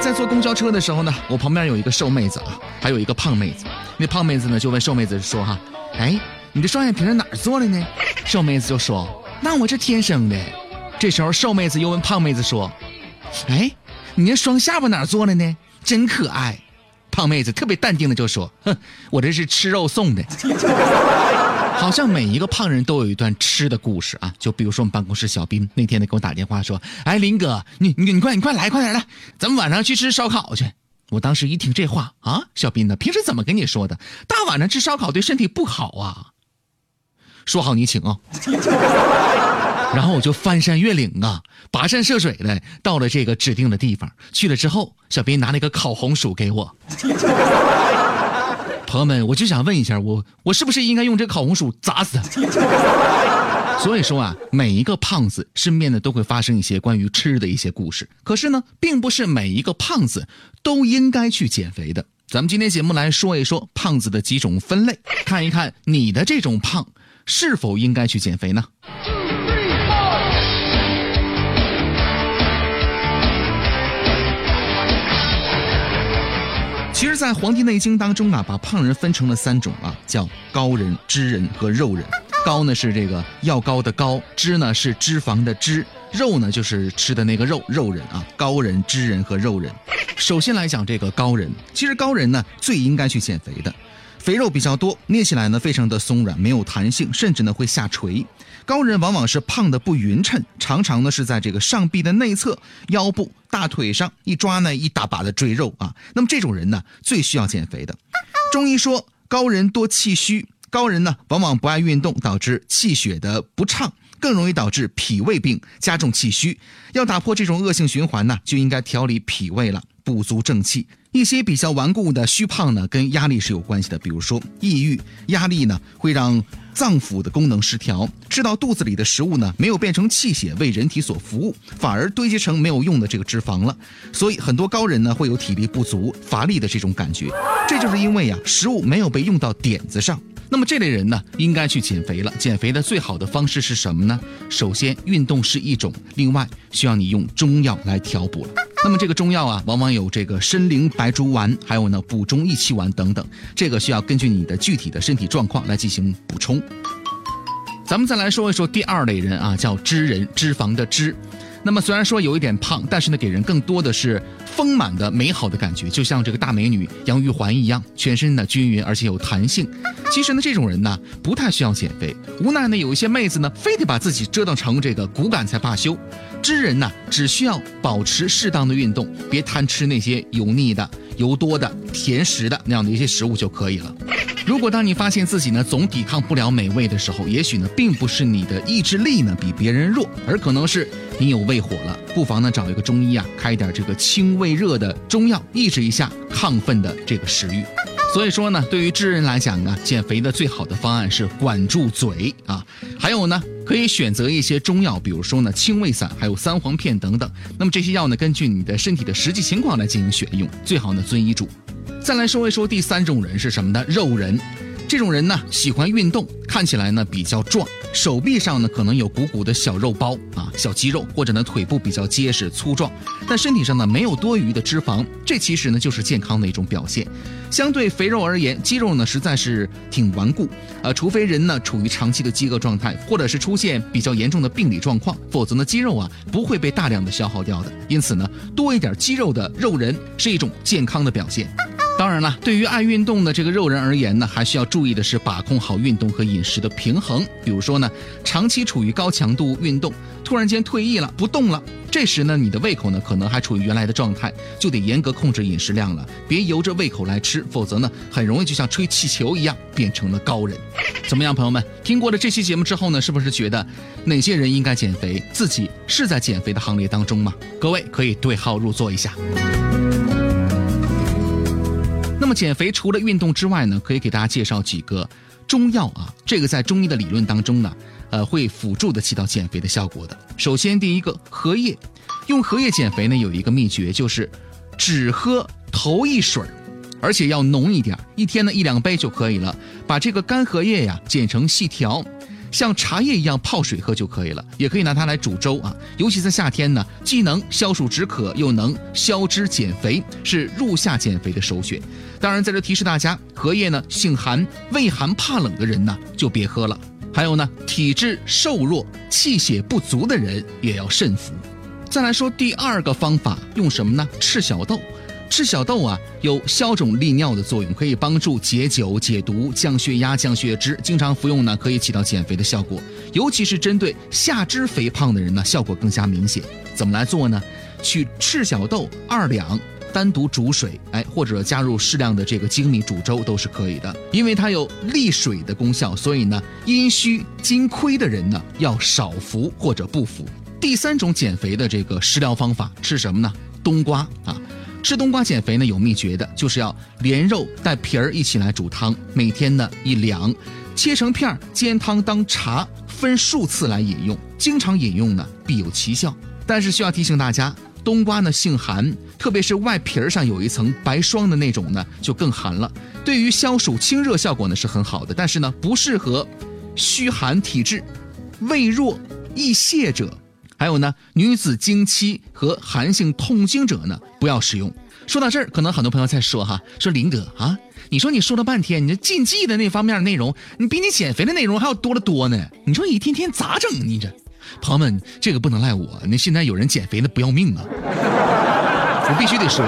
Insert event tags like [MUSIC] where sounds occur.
在坐公交车的时候呢，我旁边有一个瘦妹子啊，还有一个胖妹子。那胖妹子呢就问瘦妹子说：“哈，哎，你的双眼皮是哪儿做的呢？”瘦妹子就说：“那我这天生的。”这时候瘦妹子又问胖妹子说：“哎，你那双下巴哪儿做的呢？真可爱。”胖妹子特别淡定的就说：“哼，我这是吃肉送的。” [LAUGHS] 好像每一个胖人都有一段吃的故事啊，就比如说我们办公室小斌那天呢给我打电话说：“哎，林哥，你你你快你快来快点来，咱们晚上去吃烧烤去。”我当时一听这话啊，小斌呢平时怎么跟你说的？大晚上吃烧烤对身体不好啊。说好你请啊。然后我就翻山越岭啊，跋山涉水的到了这个指定的地方。去了之后，小斌拿了一个烤红薯给我。朋友们，我就想问一下，我我是不是应该用这烤红薯砸死他？[LAUGHS] 所以说啊，每一个胖子身边呢都会发生一些关于吃的一些故事。可是呢，并不是每一个胖子都应该去减肥的。咱们今天节目来说一说胖子的几种分类，看一看你的这种胖是否应该去减肥呢？其实，在《黄帝内经》当中啊，把胖人分成了三种啊，叫高人、脂人和肉人。高呢是这个要高的高，脂呢是脂肪的脂，肉呢就是吃的那个肉，肉人啊。高人、脂人和肉人。首先来讲这个高人，其实高人呢最应该去减肥的。肥肉比较多，捏起来呢非常的松软，没有弹性，甚至呢会下垂。高人往往是胖的不匀称，常常呢是在这个上臂的内侧、腰部、大腿上一抓呢一大把的赘肉啊。那么这种人呢最需要减肥的。中医说高人多气虚，高人呢往往不爱运动，导致气血的不畅，更容易导致脾胃病，加重气虚。要打破这种恶性循环呢，就应该调理脾胃了。补足正气，一些比较顽固的虚胖呢，跟压力是有关系的。比如说，抑郁、压力呢，会让脏腑的功能失调，吃到肚子里的食物呢，没有变成气血为人体所服务，反而堆积成没有用的这个脂肪了。所以，很多高人呢，会有体力不足、乏力的这种感觉，这就是因为呀，食物没有被用到点子上。那么这类人呢，应该去减肥了。减肥的最好的方式是什么呢？首先，运动是一种，另外需要你用中药来调补了。那么这个中药啊，往往有这个参苓白术丸，还有呢补中益气丸等等。这个需要根据你的具体的身体状况来进行补充。咱们再来说一说第二类人啊，叫脂人，脂肪的脂。那么虽然说有一点胖，但是呢，给人更多的是丰满的美好的感觉，就像这个大美女杨玉环一样，全身呢均匀而且有弹性。其实呢，这种人呢不太需要减肥，无奈呢有一些妹子呢非得把自己折腾成这个骨感才罢休。知人呢只需要保持适当的运动，别贪吃那些油腻的、油多的、甜食的那样的一些食物就可以了。如果当你发现自己呢总抵抗不了美味的时候，也许呢并不是你的意志力呢比别人弱，而可能是你有胃火了，不妨呢找一个中医啊开点这个清胃热的中药，抑制一下亢奋的这个食欲。[LAUGHS] 所以说呢，对于智人来讲呢，减肥的最好的方案是管住嘴啊，还有呢可以选择一些中药，比如说呢清胃散，还有三黄片等等。那么这些药呢，根据你的身体的实际情况来进行选用，最好呢遵医嘱。再来说一说第三种人是什么呢？肉人，这种人呢喜欢运动，看起来呢比较壮，手臂上呢可能有鼓鼓的小肉包啊，小肌肉，或者呢腿部比较结实粗壮，但身体上呢没有多余的脂肪，这其实呢就是健康的一种表现。相对肥肉而言，肌肉呢实在是挺顽固，呃，除非人呢处于长期的饥饿状态，或者是出现比较严重的病理状况，否则呢肌肉啊不会被大量的消耗掉的。因此呢，多一点肌肉的肉人是一种健康的表现。当然了，对于爱运动的这个肉人而言呢，还需要注意的是把控好运动和饮食的平衡。比如说呢，长期处于高强度运动，突然间退役了，不动了，这时呢，你的胃口呢可能还处于原来的状态，就得严格控制饮食量了，别由着胃口来吃，否则呢，很容易就像吹气球一样变成了高人。怎么样，朋友们？听过了这期节目之后呢，是不是觉得哪些人应该减肥，自己是在减肥的行列当中吗？各位可以对号入座一下。那么减肥除了运动之外呢，可以给大家介绍几个中药啊。这个在中医的理论当中呢，呃，会辅助的起到减肥的效果的。首先，第一个荷叶，用荷叶减肥呢，有一个秘诀就是只喝头一水而且要浓一点，一天呢一两杯就可以了。把这个干荷叶呀剪成细条，像茶叶一样泡水喝就可以了，也可以拿它来煮粥啊。尤其在夏天呢，既能消暑止渴，又能消脂减肥，是入夏减肥的首选。当然，在这提示大家，荷叶呢性寒、畏寒怕冷的人呢就别喝了。还有呢，体质瘦弱、气血不足的人也要慎服。再来说第二个方法，用什么呢？赤小豆。赤小豆啊，有消肿利尿的作用，可以帮助解酒解毒、降血压、降血脂。经常服用呢，可以起到减肥的效果。尤其是针对下肢肥胖的人呢，效果更加明显。怎么来做呢？取赤小豆二两，单独煮水，哎，或者加入适量的这个粳米煮粥都是可以的。因为它有利水的功效，所以呢，阴虚津亏的人呢，要少服或者不服。第三种减肥的这个食疗方法是什么呢？冬瓜啊。吃冬瓜减肥呢有秘诀的，就是要连肉带皮儿一起来煮汤，每天呢一两，切成片儿煎汤当茶，分数次来饮用，经常饮用呢必有奇效。但是需要提醒大家，冬瓜呢性寒，特别是外皮儿上有一层白霜的那种呢就更寒了。对于消暑清热效果呢是很好的，但是呢不适合虚寒体质、胃弱易泻者。还有呢，女子经期和寒性痛经者呢，不要使用。说到这儿，可能很多朋友在说哈，说林哥啊，你说你说了半天，你这禁忌的那方面内容，你比你减肥的内容还要多得多呢。你说一天天咋整？你这，朋友们，这个不能赖我，那现在有人减肥的不要命啊，我必须得说。